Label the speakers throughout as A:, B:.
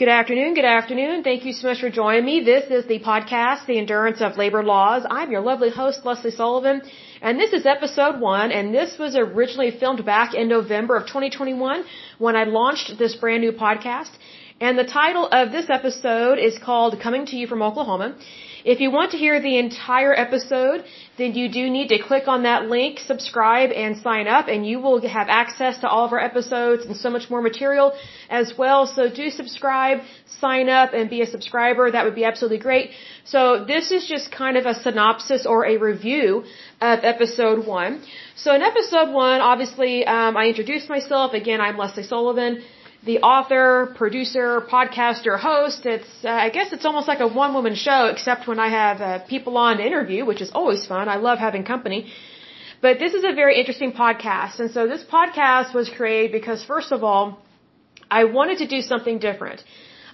A: Good afternoon. Good afternoon. Thank you so much for joining me. This is the podcast, The Endurance of Labor Laws. I'm your lovely host, Lesley Sullivan, and this is episode one, and this was originally filmed back in November of 2021 when I launched this brand new podcast. And the title of this episode is called Coming to You from Oklahoma. If you want to hear the entire episode, then you do need to click on that link, subscribe, and sign up, and you will have access to all of our episodes and so much more material as well. So do subscribe, sign up, and be a subscriber. That would be absolutely great. So this is just kind of a synopsis or a review of episode one. So in episode one, obviously, um, I introduced myself. Again, I'm Lesley Sullivan the author, producer, podcaster, host. It's uh, I guess it's almost like a one woman show, except when I have uh, people on to interview, which is always fun. I love having company. But this is a very interesting podcast, and so this podcast was created because first of all, I wanted to do something different.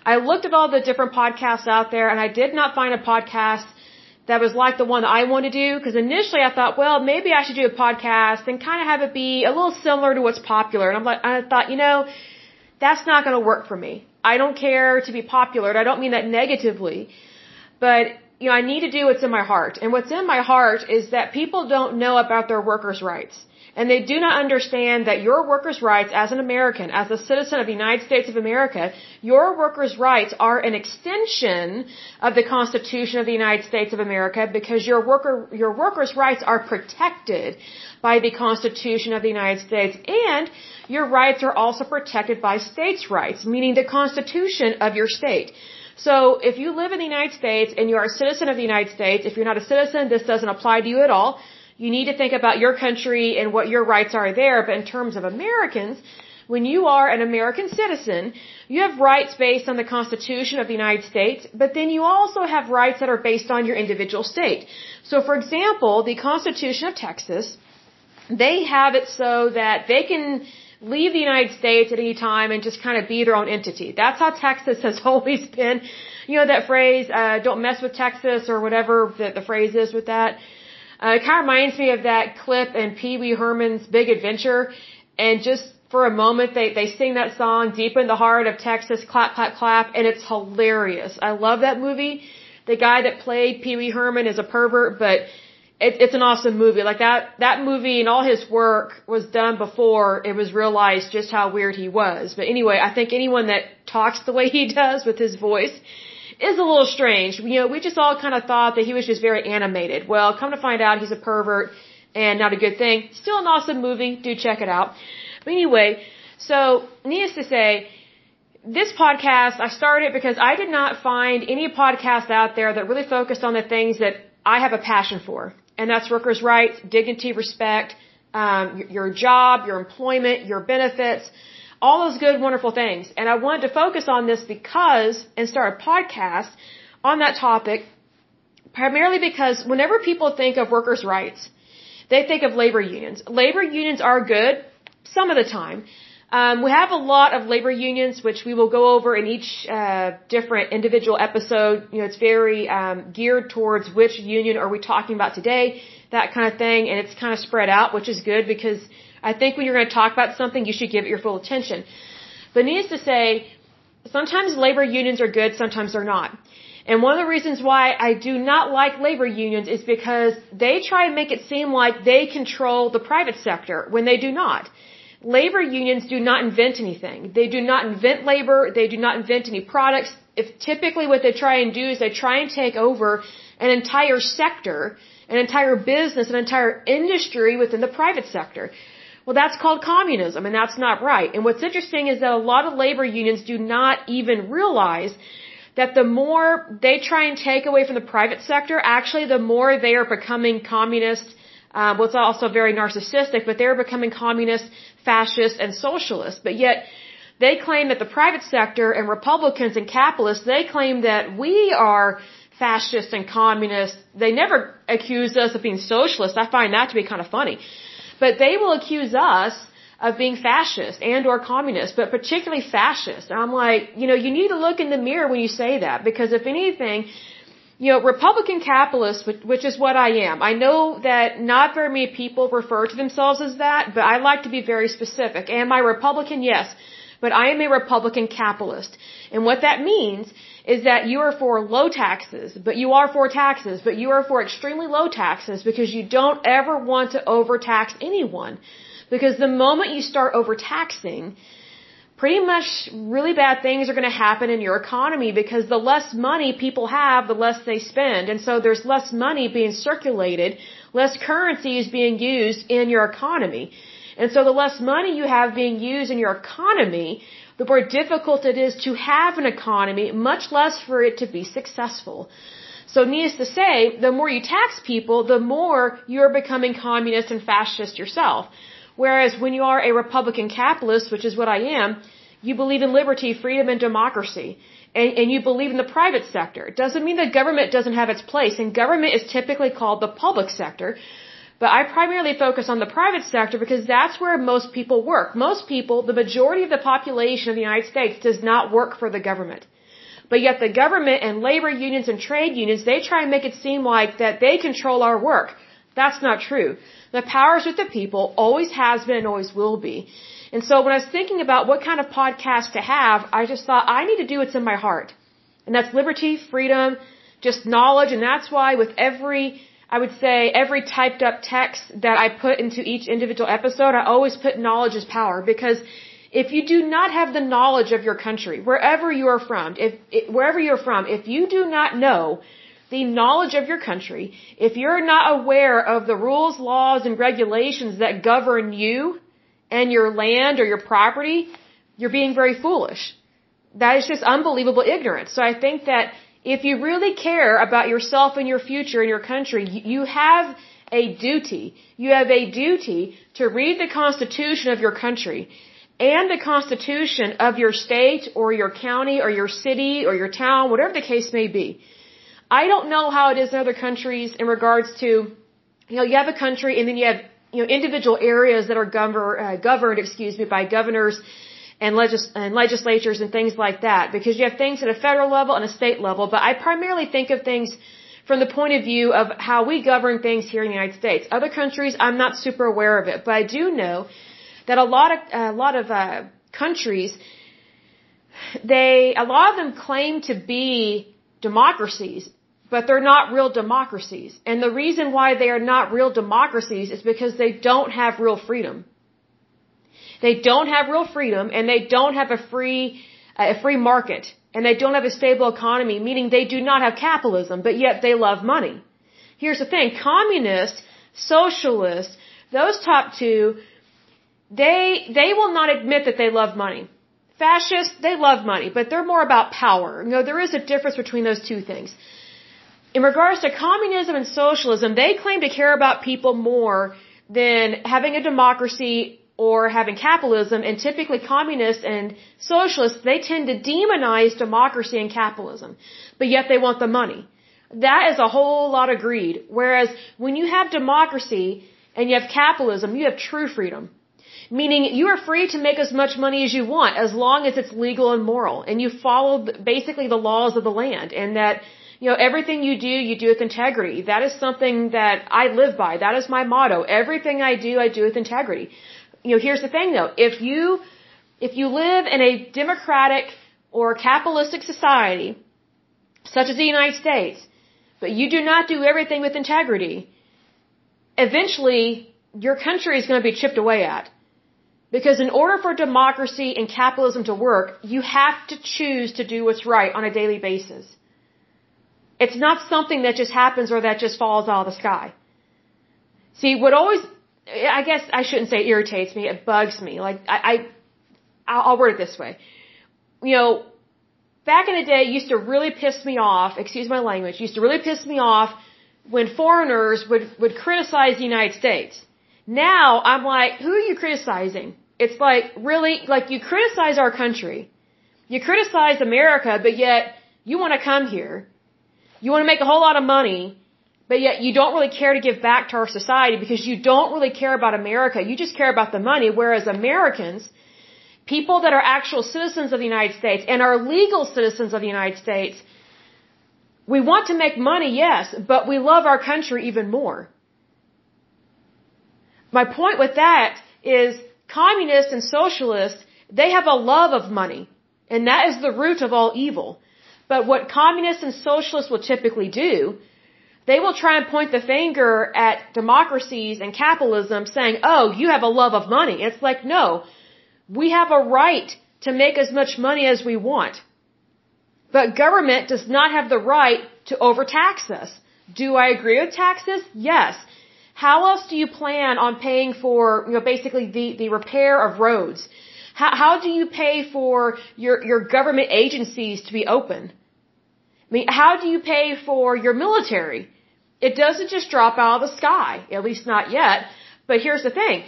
A: I looked at all the different podcasts out there, and I did not find a podcast that was like the one that I want to do because initially I thought, well, maybe I should do a podcast and kind of have it be a little similar to what's popular. And I'm like, I thought, you know, that's not going to work for me. I don't care to be popular. And I don't mean that negatively, but you know, I need to do what's in my heart. And what's in my heart is that people don't know about their workers' rights. And they do not understand that your workers' rights as an American, as a citizen of the United States of America, your workers' rights are an extension of the Constitution of the United States of America because your worker, your workers' rights are protected by the Constitution of the United States and your rights are also protected by states' rights, meaning the Constitution of your state. So if you live in the United States and you are a citizen of the United States, if you're not a citizen, this doesn't apply to you at all. You need to think about your country and what your rights are there. But in terms of Americans, when you are an American citizen, you have rights based on the Constitution of the United States, but then you also have rights that are based on your individual state. So for example, the Constitution of Texas, they have it so that they can leave the United States at any time and just kind of be their own entity. That's how Texas has always been. You know that phrase, uh, don't mess with Texas or whatever the, the phrase is with that. Uh, it kind of reminds me of that clip in Pee Wee Herman's Big Adventure. And just for a moment, they, they sing that song deep in the heart of Texas, clap, clap, clap. And it's hilarious. I love that movie. The guy that played Pee Wee Herman is a pervert, but it, it's an awesome movie. Like that, that movie and all his work was done before it was realized just how weird he was. But anyway, I think anyone that talks the way he does with his voice is a little strange. You know, we just all kind of thought that he was just very animated. Well, come to find out he's a pervert and not a good thing. Still an awesome movie. Do check it out. But anyway, so needless to say, this podcast, I started because I did not find any podcast out there that really focused on the things that I have a passion for and that's workers' rights, dignity, respect, um, your job, your employment, your benefits, all those good, wonderful things. And I wanted to focus on this because, and start a podcast on that topic, primarily because whenever people think of workers' rights, they think of labor unions. Labor unions are good some of the time, um, we have a lot of labor unions, which we will go over in each uh, different individual episode. You know, it's very um, geared towards which union are we talking about today, that kind of thing, and it's kind of spread out, which is good because I think when you're going to talk about something, you should give it your full attention. But needless to say, sometimes labor unions are good, sometimes they're not. And one of the reasons why I do not like labor unions is because they try and make it seem like they control the private sector when they do not labor unions do not invent anything. They do not invent labor. They do not invent any products. If typically what they try and do is they try and take over an entire sector, an entire business, an entire industry within the private sector. Well, that's called communism, and that's not right. And what's interesting is that a lot of labor unions do not even realize that the more they try and take away from the private sector, actually the more they are becoming communist uh, well, it's also very narcissistic, but they're becoming communist, fascist, and socialist. But yet, they claim that the private sector and Republicans and capitalists, they claim that we are fascist and communist. They never accuse us of being socialist. I find that to be kind of funny. But they will accuse us of being fascist and or communist, but particularly fascist. And I'm like, you know, you need to look in the mirror when you say that because if anything, you know, Republican capitalist, which is what I am. I know that not very many people refer to themselves as that, but I like to be very specific. Am I Republican? Yes. But I am a Republican capitalist. And what that means is that you are for low taxes, but you are for taxes, but you are for extremely low taxes because you don't ever want to overtax anyone. Because the moment you start overtaxing, pretty much really bad things are going to happen in your economy because the less money people have, the less they spend. And so there's less money being circulated, less currency is being used in your economy. And so the less money you have being used in your economy, the more difficult it is to have an economy, much less for it to be successful. So needless to say, the more you tax people, the more you're becoming communist and fascist yourself. Whereas when you are a Republican capitalist, which is what I am, you believe in liberty, freedom, and democracy. And, and you believe in the private sector. It doesn't mean that government doesn't have its place. And government is typically called the public sector. But I primarily focus on the private sector because that's where most people work. Most people, the majority of the population of the United States does not work for the government. But yet the government and labor unions and trade unions, they try and make it seem like that they control our work. That's not true. The power is with the people, always has been and always will be. And so when I was thinking about what kind of podcast to have, I just thought I need to do what's in my heart. And that's liberty, freedom, just knowledge. And that's why with every, I would say every typed up text that I put into each individual episode, I always put knowledge is power because if you do not have the knowledge of your country, wherever you are from, if, wherever you're from, if you do not know the knowledge of your country, if you're not aware of the rules, laws, and regulations that govern you and your land or your property, you're being very foolish. That is just unbelievable ignorance. So I think that if you really care about yourself and your future and your country, you have a duty. You have a duty to read the Constitution of your country and the Constitution of your state or your county or your city or your town, whatever the case may be. I don't know how it is in other countries in regards to, you know, you have a country and then you have, you know, individual areas that are governed, uh, governed, excuse me, by governors and, legis- and legislatures and things like that because you have things at a federal level and a state level. But I primarily think of things from the point of view of how we govern things here in the United States. Other countries, I'm not super aware of it, but I do know that a lot of a lot of uh, countries, they a lot of them claim to be democracies, but they're not real democracies. And the reason why they are not real democracies is because they don't have real freedom. They don't have real freedom and they don't have a free, a free market and they don't have a stable economy, meaning they do not have capitalism, but yet they love money. Here's the thing, communists, socialists, those top two, they, they will not admit that they love money. Fascists, they love money, but they're more about power. You know, there is a difference between those two things in regards to communism and socialism, they claim to care about people more than having a democracy or having capitalism. And typically communists and socialists, they tend to demonize democracy and capitalism. But yet they want the money. That is a whole lot of greed. Whereas when you have democracy and you have capitalism, you have true freedom. Meaning you are free to make as much money as you want as long as it's legal and moral and you follow basically the laws of the land and that you know, everything you do, you do with integrity. That is something that I live by. That is my motto. Everything I do, I do with integrity. You know, here's the thing though. If you, if you live in a democratic or capitalistic society, such as the United States, but you do not do everything with integrity, eventually your country is going to be chipped away at. Because in order for democracy and capitalism to work, you have to choose to do what's right on a daily basis. It's not something that just happens or that just falls out of the sky. See, what always, I guess I shouldn't say irritates me, it bugs me. Like, I, I I'll word it this way. You know, back in the day, used to really piss me off, excuse my language, used to really piss me off when foreigners would, would criticize the United States. Now, I'm like, who are you criticizing? It's like, really, like you criticize our country. You criticize America, but yet you want to come here you want to make a whole lot of money, but yet you don't really care to give back to our society because you don't really care about America. You just care about the money. Whereas Americans, people that are actual citizens of the United States and are legal citizens of the United States, we want to make money, yes, but we love our country even more. My point with that is communists and socialists, They have a love of money. And that is the root of all evil. But what communists and socialists will typically do, they will try and point the finger at democracies and capitalism saying, oh, you have a love of money. It's like, no, we have a right to make as much money as we want. But government does not have the right to overtax us. Do I agree with taxes? Yes. How else do you plan on paying for, you know, basically the, the repair of roads? How, how do you pay for your, your government agencies to be open? I mean, how do you pay for your military? It doesn't just drop out of the sky, at least not yet. But here's the thing.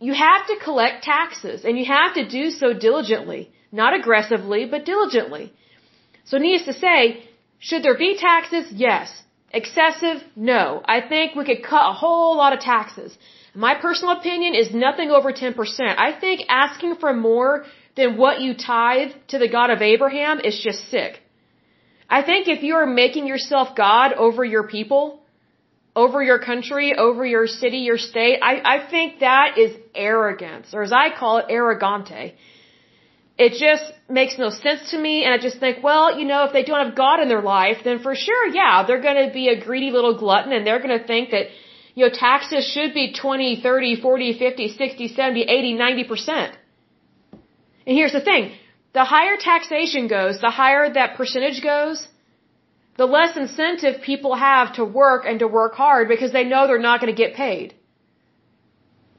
A: You have to collect taxes and you have to do so diligently. Not aggressively, but diligently. So needless to say, should there be taxes? Yes. Excessive? No. I think we could cut a whole lot of taxes. My personal opinion is nothing over 10%. I think asking for more than what you tithe to the God of Abraham is just sick. I think if you are making yourself God over your people, over your country, over your city, your state, I, I think that is arrogance, or as I call it, arrogante. It just makes no sense to me, and I just think, well, you know, if they don't have God in their life, then for sure, yeah, they're gonna be a greedy little glutton, and they're gonna think that, you know, taxes should be 20, 30, 40, 50, 60, 70, 80, 90%. And here's the thing. The higher taxation goes, the higher that percentage goes, the less incentive people have to work and to work hard because they know they're not going to get paid.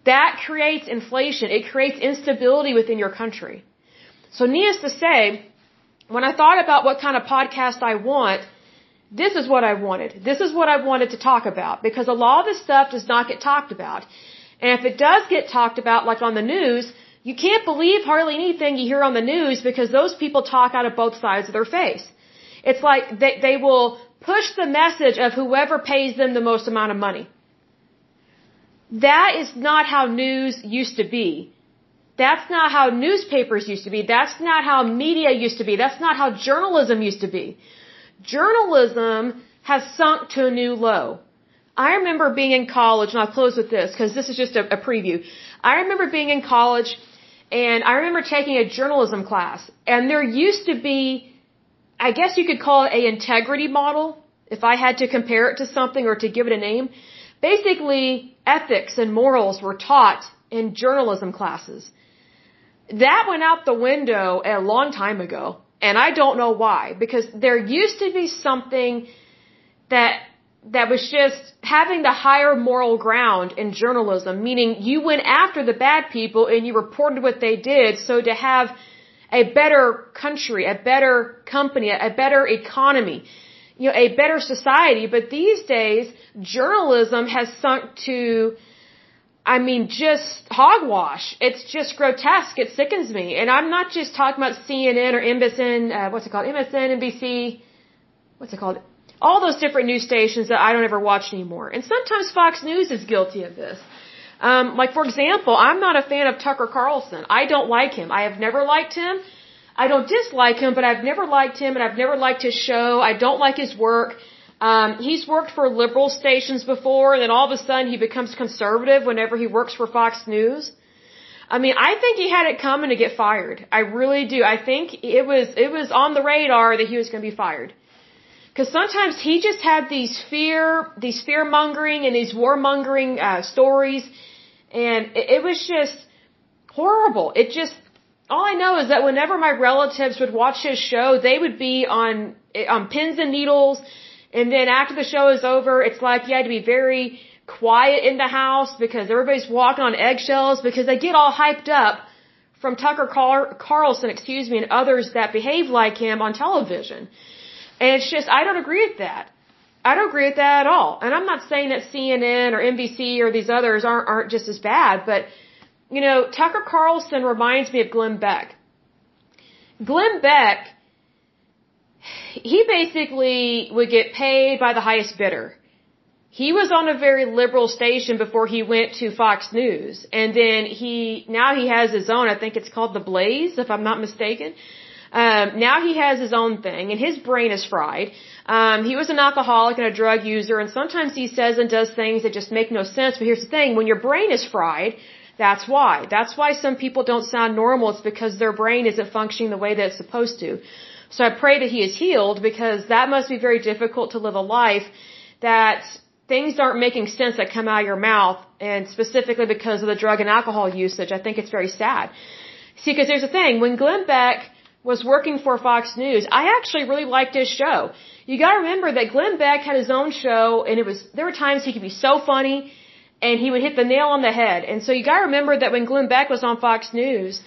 A: That creates inflation. It creates instability within your country. So needless to say, when I thought about what kind of podcast I want, this is what I wanted. This is what I wanted to talk about because a lot of this stuff does not get talked about. And if it does get talked about, like on the news, you can't believe hardly anything you hear on the news because those people talk out of both sides of their face. It's like they, they will push the message of whoever pays them the most amount of money. That is not how news used to be. That's not how newspapers used to be. That's not how media used to be. That's not how journalism used to be. Journalism has sunk to a new low. I remember being in college, and I'll close with this because this is just a, a preview. I remember being in college and I remember taking a journalism class, and there used to be, I guess you could call it a integrity model, if I had to compare it to something or to give it a name. Basically, ethics and morals were taught in journalism classes. That went out the window a long time ago, and I don't know why, because there used to be something that that was just having the higher moral ground in journalism, meaning you went after the bad people and you reported what they did. So to have a better country, a better company, a better economy, you know, a better society. But these days, journalism has sunk to, I mean, just hogwash. It's just grotesque. It sickens me. And I'm not just talking about CNN or MSN, uh, what's it called? MSN, NBC, what's it called? All those different news stations that I don't ever watch anymore. And sometimes Fox News is guilty of this. Um, like for example, I'm not a fan of Tucker Carlson. I don't like him. I have never liked him. I don't dislike him, but I've never liked him and I've never liked his show. I don't like his work. Um, he's worked for liberal stations before, and then all of a sudden he becomes conservative whenever he works for Fox News. I mean, I think he had it coming to get fired. I really do. I think it was it was on the radar that he was going to be fired. Because sometimes he just had these fear, these fear mongering and these war mongering uh, stories, and it, it was just horrible. It just all I know is that whenever my relatives would watch his show, they would be on on pins and needles, and then after the show is over, it's like you had to be very quiet in the house because everybody's walking on eggshells because they get all hyped up from Tucker Car- Carlson, excuse me, and others that behave like him on television. And it's just, I don't agree with that. I don't agree with that at all. And I'm not saying that CNN or NBC or these others aren't, aren't just as bad, but, you know, Tucker Carlson reminds me of Glenn Beck. Glenn Beck, he basically would get paid by the highest bidder. He was on a very liberal station before he went to Fox News. And then he, now he has his own, I think it's called The Blaze, if I'm not mistaken. Um, now he has his own thing, and his brain is fried. Um, he was an alcoholic and a drug user, and sometimes he says and does things that just make no sense. But here's the thing: when your brain is fried, That's why. That's why some people don't sound normal. It's because their brain isn't functioning the way that it's supposed to. So I pray that he is healed because that must be very difficult to live a life that things aren't making sense that come out of your mouth and specifically because of the drug and alcohol usage. I think it's very sad. See, because there's a thing. When Glenn Beck was working for Fox News, I actually really liked his show. You gotta remember that Glenn Beck had his own show and it was, there were times he could be so funny and he would hit the nail on the head. And so you gotta remember that when Glenn Beck was on Fox News,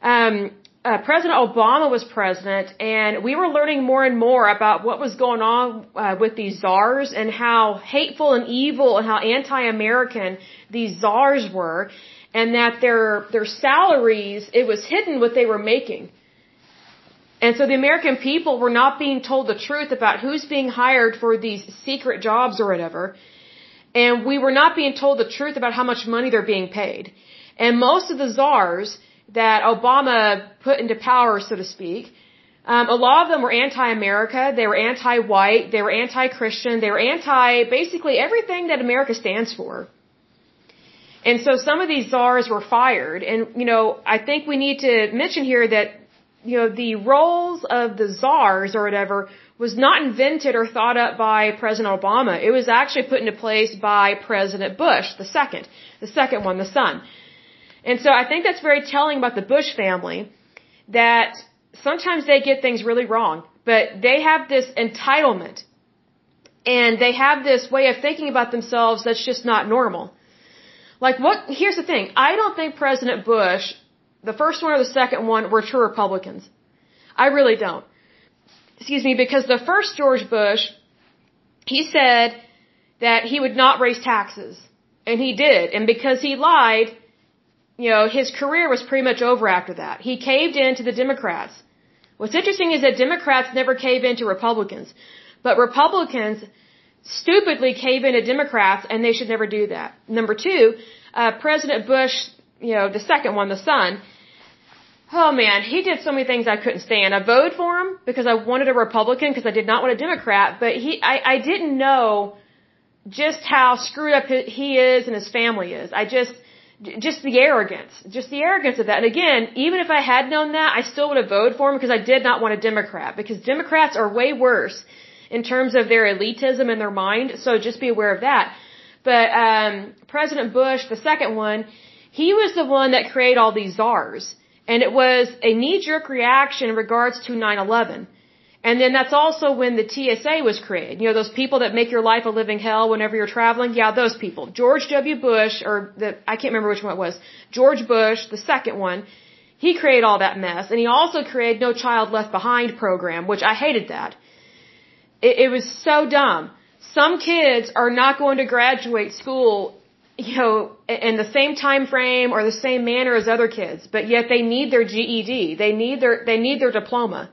A: um, uh, President Obama was president, and we were learning more and more about what was going on uh, with these czars and how hateful and evil and how anti-American these czars were, and that their their salaries it was hidden what they were making. And so the American people were not being told the truth about who's being hired for these secret jobs or whatever. And we were not being told the truth about how much money they're being paid. And most of the czars, that Obama put into power, so to speak, um, a lot of them were anti-America. They were anti-white. They were anti-Christian. They were anti basically everything that America stands for. And so some of these czars were fired. And, you know, I think we need to mention here that, you know, the roles of the czars or whatever was not invented or thought up by President Obama. It was actually put into place by President Bush, the second, the second one, the son. And so I think that's very telling about the Bush family that sometimes they get things really wrong, but they have this entitlement and they have this way of thinking about themselves that's just not normal. Like what, here's the thing. I don't think President Bush, the first one or the second one, were true Republicans. I really don't. Excuse me, because the first George Bush, he said that he would not raise taxes. And he did. And because he lied, you know, his career was pretty much over after that. He caved in to the Democrats. What's interesting is that Democrats never cave in to Republicans, but Republicans stupidly cave in to Democrats, and they should never do that. Number two, uh, President Bush, you know, the second one, the son, oh man, he did so many things I couldn't stand. I voted for him because I wanted a Republican because I did not want a Democrat, but he, I, I didn't know just how screwed up he is and his family is. I just, just the arrogance, just the arrogance of that. And again, even if I had known that, I still would have voted for him because I did not want a Democrat because Democrats are way worse in terms of their elitism in their mind. So just be aware of that. But um, President Bush, the second one, he was the one that created all these czars, and it was a knee-jerk reaction in regards to 9/11. And then that's also when the TSA was created. You know, those people that make your life a living hell whenever you're traveling. Yeah, those people. George W. Bush, or the, I can't remember which one it was. George Bush, the second one, he created all that mess. And he also created No Child Left Behind program, which I hated that. It, it was so dumb. Some kids are not going to graduate school, you know, in the same time frame or the same manner as other kids, but yet they need their GED. They need their, they need their diploma.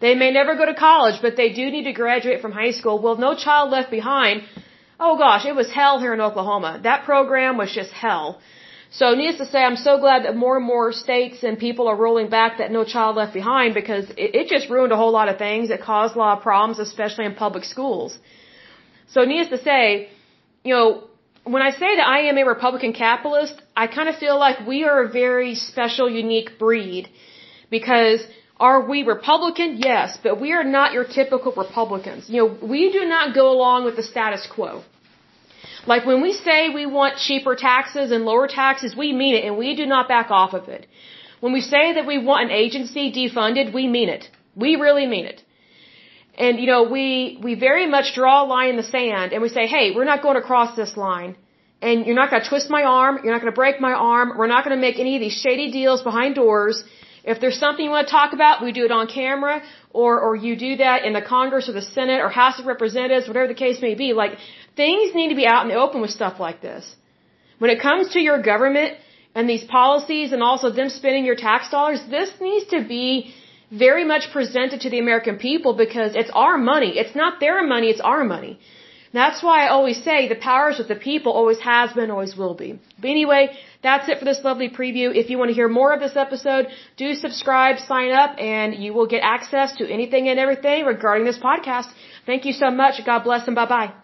A: They may never go to college, but they do need to graduate from high school. Well, no child left behind. Oh gosh, it was hell here in Oklahoma. That program was just hell. So needless to say, I'm so glad that more and more states and people are rolling back that no child left behind because it, it just ruined a whole lot of things. It caused a lot of problems, especially in public schools. So needless to say, you know, when I say that I am a Republican capitalist, I kind of feel like we are a very special, unique breed because are we Republican? Yes, but we are not your typical Republicans. You know, we do not go along with the status quo. Like when we say we want cheaper taxes and lower taxes, we mean it and we do not back off of it. When we say that we want an agency defunded, we mean it. We really mean it. And you know, we, we very much draw a line in the sand and we say, hey, we're not going to cross this line. And you're not going to twist my arm. You're not going to break my arm. We're not going to make any of these shady deals behind doors. If there's something you want to talk about, we do it on camera, or or you do that in the Congress or the Senate or House of Representatives, whatever the case may be. Like things need to be out in the open with stuff like this. When it comes to your government and these policies and also them spending your tax dollars, this needs to be very much presented to the American people because it's our money. It's not their money, it's our money. That's why I always say the powers with the people always has been, always will be. But anyway, that's it for this lovely preview. If you want to hear more of this episode, do subscribe, sign up, and you will get access to anything and everything regarding this podcast. Thank you so much. God bless and bye bye.